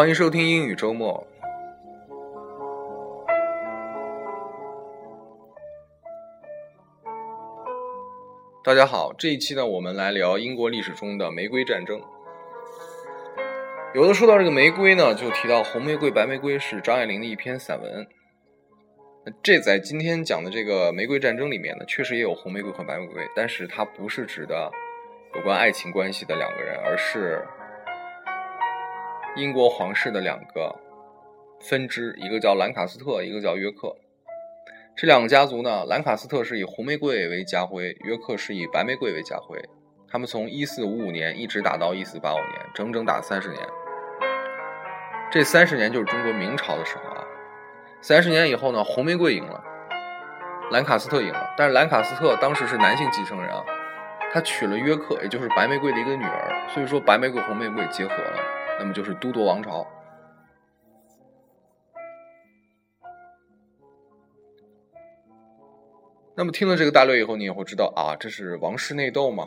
欢迎收听英语周末。大家好，这一期呢，我们来聊英国历史中的玫瑰战争。有的说到这个玫瑰呢，就提到红玫瑰、白玫瑰是张爱玲的一篇散文。这在今天讲的这个玫瑰战争里面呢，确实也有红玫瑰和白玫瑰，但是它不是指的有关爱情关系的两个人，而是英国皇室的两个分支，一个叫兰卡斯特，一个叫约克。这两个家族呢，兰卡斯特是以红玫瑰为家徽，约克是以白玫瑰为家徽。他们从一四五五年一直打到一四八五年，整整打三十年。这三十年就是中国明朝的时候啊。三十年以后呢，红玫瑰赢了，兰卡斯特赢了。但是兰卡斯特当时是男性继承人啊，他娶了约克，也就是白玫瑰的一个女儿，所以说白玫瑰红玫瑰结合了，那么就是都铎王朝。那么听了这个大略以后，你也会知道啊，这是王室内斗嘛，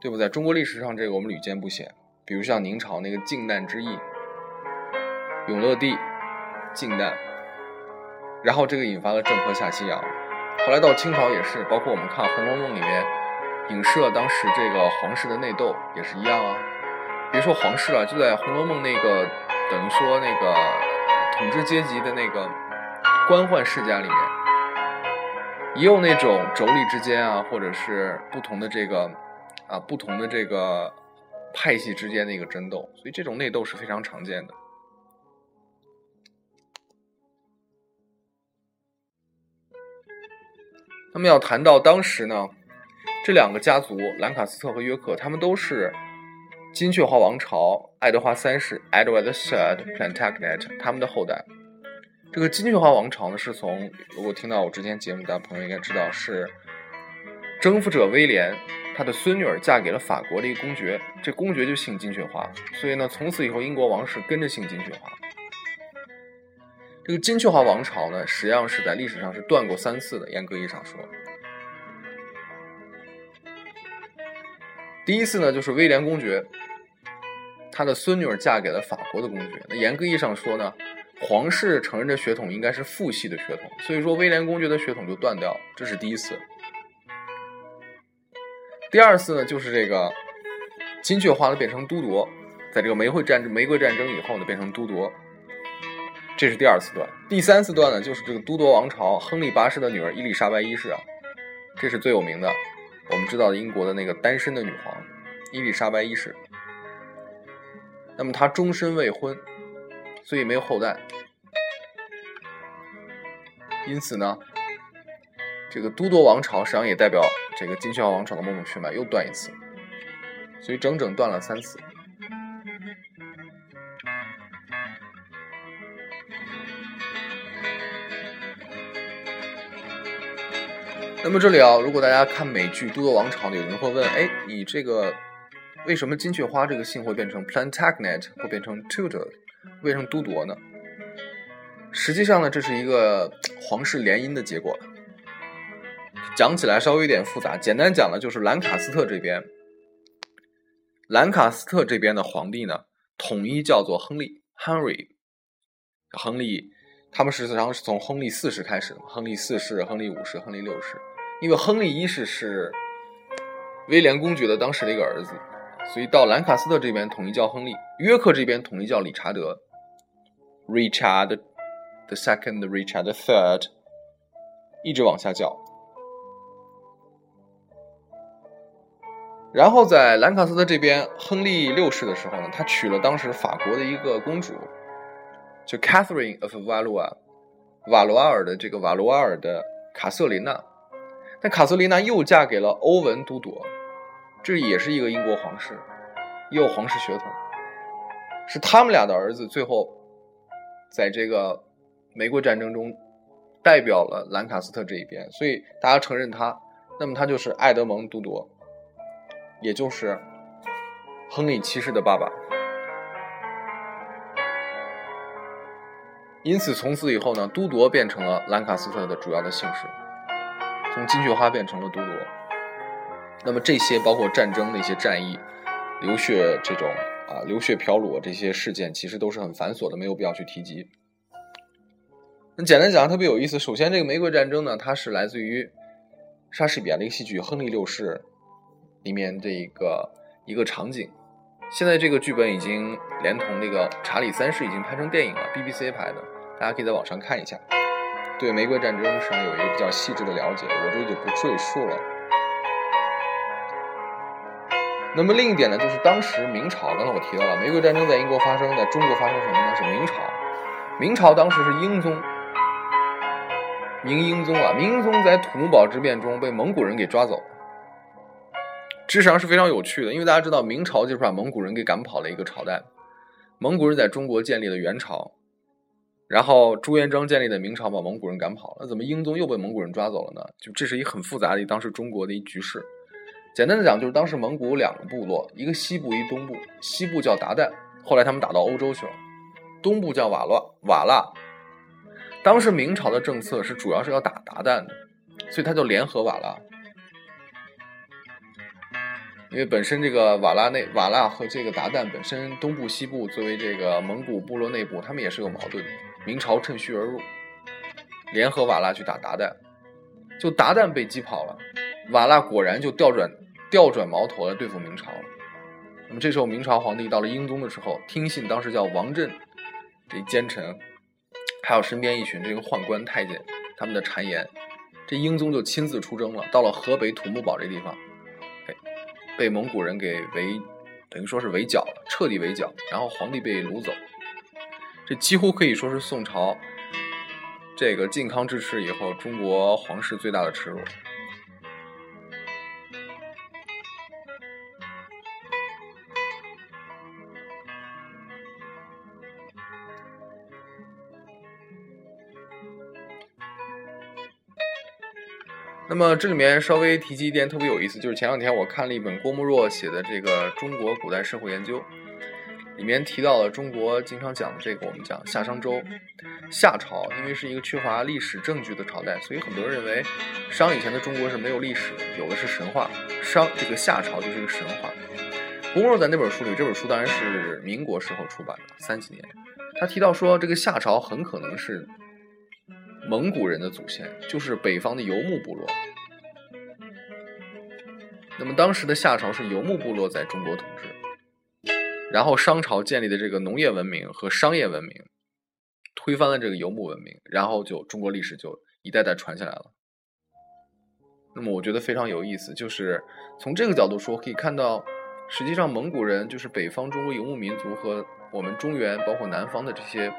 对不？在中国历史上，这个我们屡见不鲜。比如像宁朝那个靖难之役，永乐帝靖难，然后这个引发了郑和下西洋。后来到清朝也是，包括我们看《红楼梦》里面影射当时这个皇室的内斗也是一样啊。别说皇室了，就在《红楼梦》那个等于说那个统治阶级的那个官宦世家里面。也有那种妯娌之间啊，或者是不同的这个啊，不同的这个派系之间的一个争斗，所以这种内斗是非常常见的。那么要谈到当时呢，这两个家族兰卡斯特和约克，他们都是金雀花王朝爱德华三世 （Edward III Plantagenet） 他们的后代。这个金雀花王朝呢，是从如果听到我之前节目的朋友应该知道，是征服者威廉他的孙女儿嫁给了法国的一个公爵，这公爵就姓金雀花，所以呢，从此以后英国王室跟着姓金雀花。这个金雀花王朝呢，实际上是在历史上是断过三次的，严格意义上说，第一次呢就是威廉公爵他的孙女儿嫁给了法国的公爵，那严格意义上说呢。皇室承认的血统应该是父系的血统，所以说威廉公爵的血统就断掉，这是第一次。第二次呢，就是这个金雀花呢变成都铎，在这个玫瑰战争玫瑰战争以后呢变成都铎，这是第二次段。第三次段呢，就是这个都铎王朝亨利八世的女儿伊丽莎白一世啊，这是最有名的，我们知道英国的那个单身的女皇伊丽莎白一世。那么她终身未婚。所以没有后代，因此呢，这个都铎王朝实际上也代表这个金雀花王朝的某种血脉又断一次，所以整整断了三次。那么这里啊，如果大家看美剧《都铎王朝》，有人会问：哎，你这个为什么金雀花这个姓会变成 Plantagenet，会变成 Tudor？为什么都铎呢？实际上呢，这是一个皇室联姻的结果。讲起来稍微有点复杂，简单讲呢，就是兰卡斯特这边，兰卡斯特这边的皇帝呢，统一叫做亨利 （Henry）。亨利，他们实际上是从亨利四世开始的，亨利四世、亨利五世、亨利六世。因为亨利一世是威廉公爵的当时的一个儿子。所以到兰卡斯特这边统一叫亨利，约克这边统一叫理查德，Richard the Second，Richard the Third，一直往下叫。然后在兰卡斯特这边，亨利六世的时候呢，他娶了当时法国的一个公主，就 Catherine of Valois，瓦罗瓦尔的这个瓦罗瓦尔的卡瑟琳娜，但卡瑟琳娜又嫁给了欧文都铎。这也是一个英国皇室，也有皇室血统，是他们俩的儿子最后在这个玫瑰战争中代表了兰卡斯特这一边，所以大家承认他，那么他就是爱德蒙·都铎，也就是亨利七世的爸爸。因此，从此以后呢，都铎变成了兰卡斯特的主要的姓氏，从金雀花变成了都铎。那么这些包括战争的一些战役、流血这种啊流血漂裸这些事件，其实都是很繁琐的，没有必要去提及。那简单讲，特别有意思。首先，这个玫瑰战争呢，它是来自于莎士比亚的一个戏剧《亨利六世》里面这一个一个场景。现在这个剧本已经连同那个《查理三世》已经拍成电影了，BBC 拍的，大家可以在网上看一下。对玫瑰战争上有一个比较细致的了解，我这里就不赘述了。那么另一点呢，就是当时明朝，刚才我提到了玫瑰战争在英国发生，在中国发生什么呢？是明朝。明朝当时是英宗，明英宗啊，明英宗在土木堡之变中被蒙古人给抓走。事实上是非常有趣的，因为大家知道明朝就是把蒙古人给赶跑了一个朝代，蒙古人在中国建立了元朝，然后朱元璋建立的明朝把蒙古人赶跑了，那怎么英宗又被蒙古人抓走了呢？就这是一很复杂的当时中国的一局势。简单的讲，就是当时蒙古两个部落，一个西部，一东部。西部叫鞑靼，后来他们打到欧洲去了；东部叫瓦剌，瓦剌。当时明朝的政策是主要是要打鞑靼的，所以他就联合瓦剌。因为本身这个瓦剌内瓦剌和这个鞑靼本身东部西部作为这个蒙古部落内部，他们也是有矛盾的。明朝趁虚而入，联合瓦剌去打鞑靼，就鞑靼被击跑了，瓦剌果然就调转调转矛头来对付明朝了。那么这时候明朝皇帝到了英宗的时候，听信当时叫王振这奸臣，还有身边一群这个宦官太监他们的谗言，这英宗就亲自出征了，到了河北土木堡这地方。被蒙古人给围，等于说是围剿了，彻底围剿，然后皇帝被掳走，这几乎可以说是宋朝这个靖康之耻以后中国皇室最大的耻辱。那么这里面稍微提及一点特别有意思，就是前两天我看了一本郭沫若写的这个《中国古代社会研究》，里面提到了中国经常讲的这个，我们讲夏商周，夏朝因为是一个缺乏历史证据的朝代，所以很多人认为商以前的中国是没有历史，有的是神话。商这个夏朝就是一个神话。郭沫若在那本书里，这本书当然是民国时候出版的，三几年，他提到说这个夏朝很可能是。蒙古人的祖先就是北方的游牧部落。那么当时的夏朝是游牧部落在中国统治，然后商朝建立的这个农业文明和商业文明，推翻了这个游牧文明，然后就中国历史就一代代传下来了。那么我觉得非常有意思，就是从这个角度说，可以看到，实际上蒙古人就是北方中国游牧民族和我们中原包括南方的这些。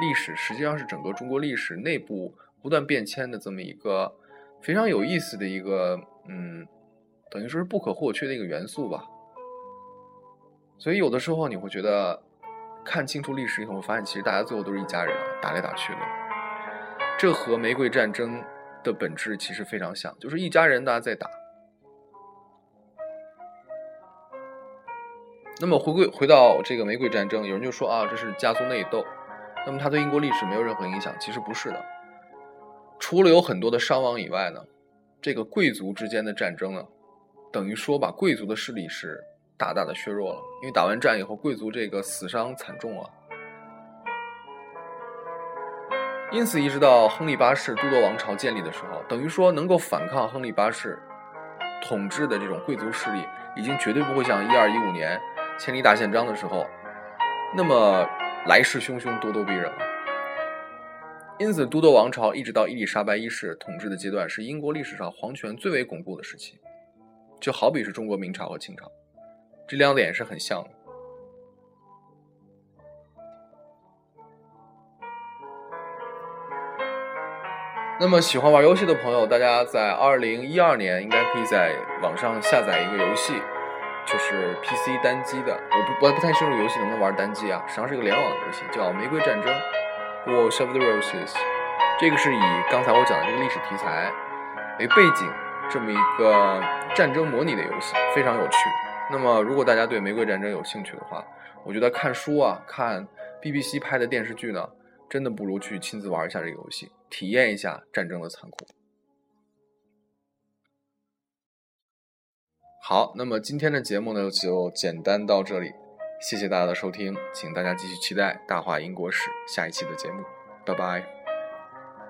历史实际上是整个中国历史内部不断变迁的这么一个非常有意思的一个，嗯，等于说是不可或缺的一个元素吧。所以有的时候你会觉得看清楚历史以后，发现其实大家最后都是一家人，打来打去的。这和玫瑰战争的本质其实非常像，就是一家人大家在打。那么回归回到这个玫瑰战争，有人就说啊，这是家族内斗。那么它对英国历史没有任何影响，其实不是的。除了有很多的伤亡以外呢，这个贵族之间的战争呢，等于说把贵族的势力是大大的削弱了。因为打完战以后，贵族这个死伤惨重啊。因此，一直到亨利八世都铎王朝建立的时候，等于说能够反抗亨利八世统治的这种贵族势力，已经绝对不会像一二一五年千里大宪章的时候那么。来势汹汹，咄咄逼人了。因此，都铎王朝一直到伊丽莎白一世统治的阶段，是英国历史上皇权最为巩固的时期，就好比是中国明朝和清朝，这两点是很像的。那么，喜欢玩游戏的朋友，大家在二零一二年应该可以在网上下载一个游戏。就是 PC 单机的，我不我不太清楚游戏能不能玩单机啊。实际上是一个联网的游戏，叫《玫瑰战争》（War of the Roses）。这个是以刚才我讲的这个历史题材为背景，这么一个战争模拟的游戏，非常有趣。那么，如果大家对玫瑰战争有兴趣的话，我觉得看书啊，看 BBC 拍的电视剧呢，真的不如去亲自玩一下这个游戏，体验一下战争的残酷。好，那么今天的节目呢就简单到这里。谢谢大家的收听，请大家继续期待《大话英国史》下一期的节目，拜拜。